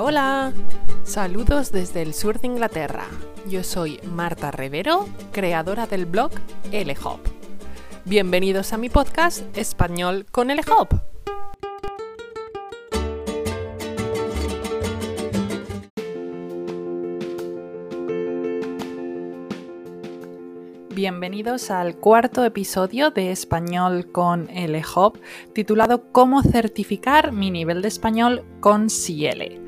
Hola. Saludos desde el sur de Inglaterra. Yo soy Marta Rivero, creadora del blog LHOP. Bienvenidos a mi podcast Español con LHOP. Bienvenidos al cuarto episodio de Español con LHOP, titulado Cómo certificar mi nivel de español con Ciele.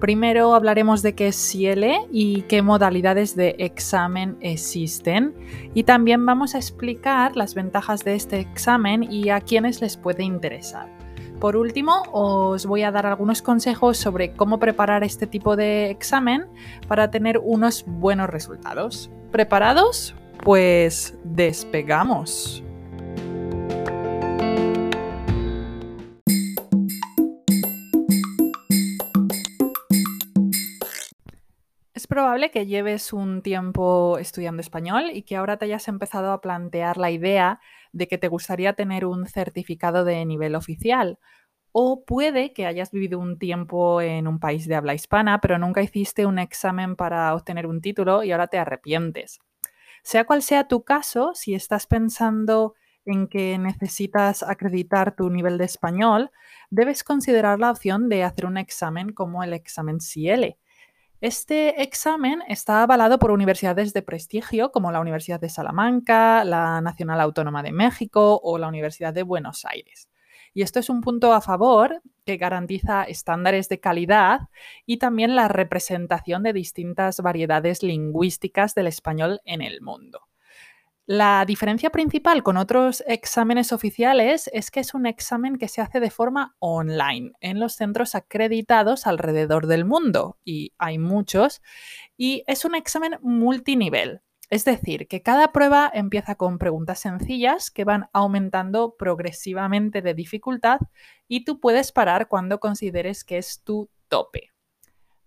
Primero hablaremos de qué es Ciele y qué modalidades de examen existen. Y también vamos a explicar las ventajas de este examen y a quienes les puede interesar. Por último, os voy a dar algunos consejos sobre cómo preparar este tipo de examen para tener unos buenos resultados. ¿Preparados? Pues despegamos. Que lleves un tiempo estudiando español y que ahora te hayas empezado a plantear la idea de que te gustaría tener un certificado de nivel oficial. O puede que hayas vivido un tiempo en un país de habla hispana, pero nunca hiciste un examen para obtener un título y ahora te arrepientes. Sea cual sea tu caso, si estás pensando en que necesitas acreditar tu nivel de español, debes considerar la opción de hacer un examen como el examen CIELE. Este examen está avalado por universidades de prestigio como la Universidad de Salamanca, la Nacional Autónoma de México o la Universidad de Buenos Aires. Y esto es un punto a favor que garantiza estándares de calidad y también la representación de distintas variedades lingüísticas del español en el mundo. La diferencia principal con otros exámenes oficiales es que es un examen que se hace de forma online en los centros acreditados alrededor del mundo, y hay muchos, y es un examen multinivel. Es decir, que cada prueba empieza con preguntas sencillas que van aumentando progresivamente de dificultad y tú puedes parar cuando consideres que es tu tope.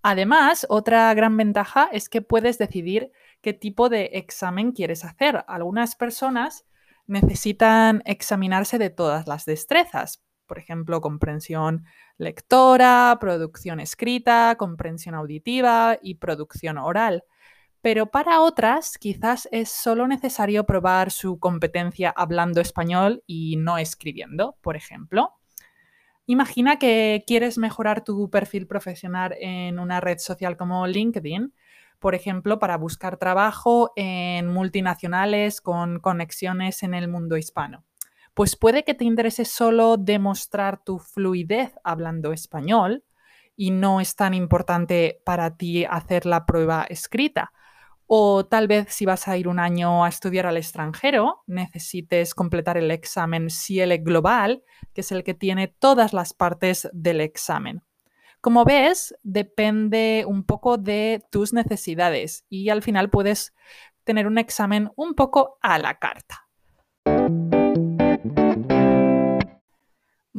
Además, otra gran ventaja es que puedes decidir qué tipo de examen quieres hacer. Algunas personas necesitan examinarse de todas las destrezas, por ejemplo, comprensión lectora, producción escrita, comprensión auditiva y producción oral pero para otras quizás es solo necesario probar su competencia hablando español y no escribiendo, por ejemplo. Imagina que quieres mejorar tu perfil profesional en una red social como LinkedIn, por ejemplo, para buscar trabajo en multinacionales con conexiones en el mundo hispano. Pues puede que te interese solo demostrar tu fluidez hablando español y no es tan importante para ti hacer la prueba escrita o tal vez si vas a ir un año a estudiar al extranjero, necesites completar el examen CIELE Global, que es el que tiene todas las partes del examen. Como ves, depende un poco de tus necesidades y al final puedes tener un examen un poco a la carta.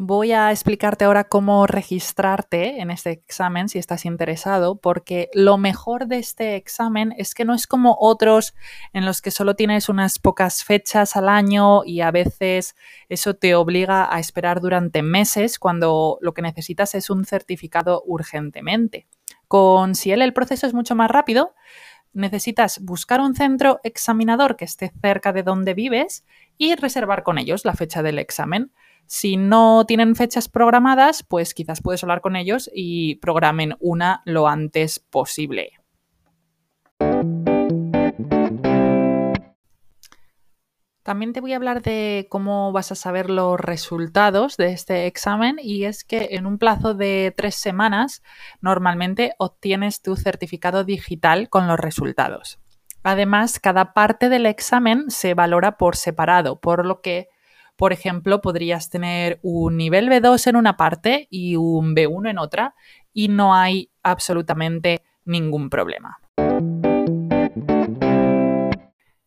Voy a explicarte ahora cómo registrarte en este examen si estás interesado, porque lo mejor de este examen es que no es como otros en los que solo tienes unas pocas fechas al año y a veces eso te obliga a esperar durante meses cuando lo que necesitas es un certificado urgentemente. Con Ciel el proceso es mucho más rápido. Necesitas buscar un centro examinador que esté cerca de donde vives y reservar con ellos la fecha del examen. Si no tienen fechas programadas, pues quizás puedes hablar con ellos y programen una lo antes posible. También te voy a hablar de cómo vas a saber los resultados de este examen y es que en un plazo de tres semanas normalmente obtienes tu certificado digital con los resultados. Además, cada parte del examen se valora por separado, por lo que por ejemplo, podrías tener un nivel B2 en una parte y un B1 en otra y no hay absolutamente ningún problema.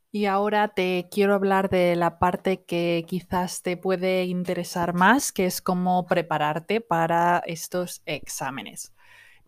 Y ahora te quiero hablar de la parte que quizás te puede interesar más, que es cómo prepararte para estos exámenes.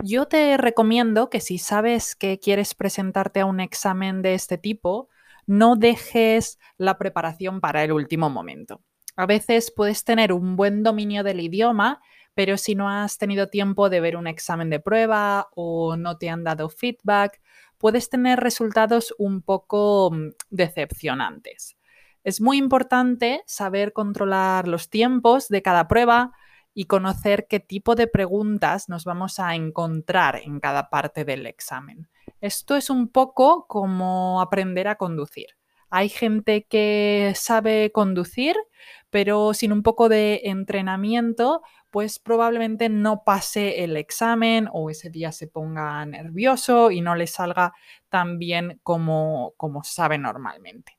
Yo te recomiendo que si sabes que quieres presentarte a un examen de este tipo, no dejes la preparación para el último momento. A veces puedes tener un buen dominio del idioma, pero si no has tenido tiempo de ver un examen de prueba o no te han dado feedback, puedes tener resultados un poco mm, decepcionantes. Es muy importante saber controlar los tiempos de cada prueba y conocer qué tipo de preguntas nos vamos a encontrar en cada parte del examen. Esto es un poco como aprender a conducir. Hay gente que sabe conducir, pero sin un poco de entrenamiento, pues probablemente no pase el examen o ese día se ponga nervioso y no le salga tan bien como, como sabe normalmente.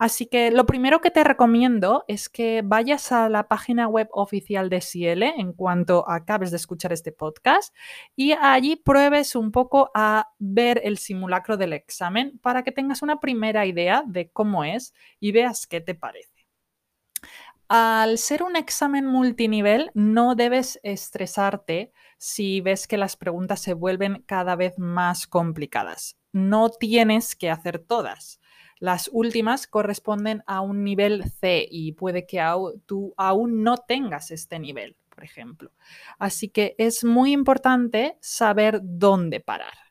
Así que lo primero que te recomiendo es que vayas a la página web oficial de Ciele en cuanto acabes de escuchar este podcast y allí pruebes un poco a ver el simulacro del examen para que tengas una primera idea de cómo es y veas qué te parece. Al ser un examen multinivel, no debes estresarte si ves que las preguntas se vuelven cada vez más complicadas. No tienes que hacer todas. Las últimas corresponden a un nivel C y puede que tú aún no tengas este nivel, por ejemplo. Así que es muy importante saber dónde parar.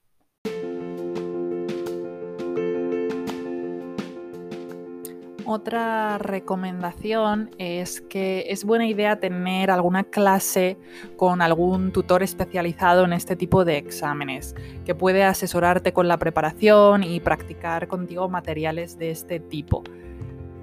Otra recomendación es que es buena idea tener alguna clase con algún tutor especializado en este tipo de exámenes, que puede asesorarte con la preparación y practicar contigo materiales de este tipo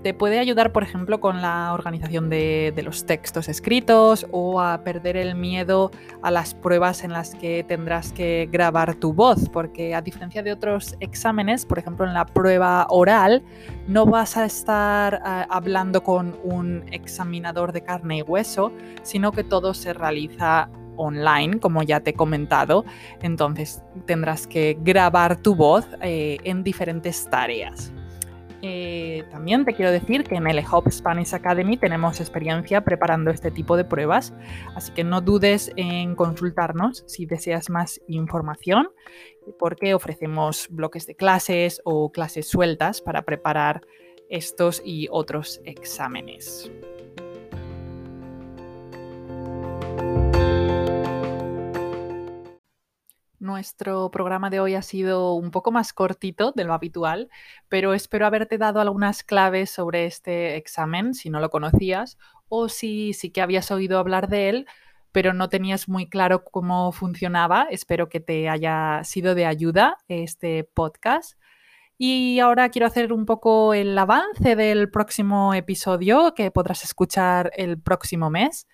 te puede ayudar, por ejemplo, con la organización de, los textos escritos o a perder el miedo a las pruebas en las que tendrás que grabar tu voz, porque a diferencia de otros exámenes, por ejemplo, en la prueba oral, no vas a estar eh, hablando con un examinador de carne y hueso, sino que todo se realiza online, como ya te he comentado. Entonces tendrás que grabar tu voz eh, en diferentes tareas. Eh, también te quiero decir que en el Hop Spanish Academy tenemos experiencia preparando este tipo de pruebas, así que no dudes en consultarnos si deseas más información, porque ofrecemos bloques de clases o clases sueltas para preparar estos y otros exámenes. Nuestro programa de hoy ha sido un poco más cortito de lo habitual, pero espero haberte dado algunas claves sobre este examen si no lo conocías o si sí que habías oído hablar de él, pero no tenías muy claro cómo funcionaba. Espero que te haya sido de ayuda este podcast. Y ahora quiero hacer un poco el avance del próximo episodio que podrás escuchar el próximo mes.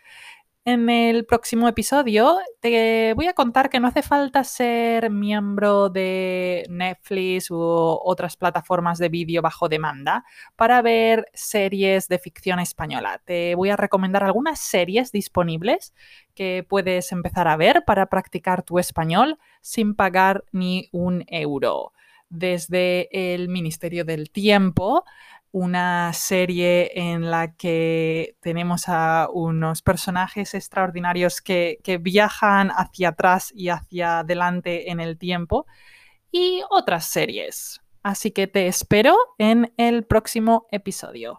En el próximo episodio te voy a contar que no hace falta ser miembro de Netflix u otras plataformas de vídeo bajo demanda para ver series de ficción española. Te voy a recomendar algunas series disponibles que puedes empezar a ver para practicar tu español sin pagar ni un euro. Desde el Ministerio del Tiempo una serie en la que tenemos a unos personajes extraordinarios que, que, viajan hacia atrás y hacia adelante en el tiempo y otras series. Así que te espero en el próximo episodio.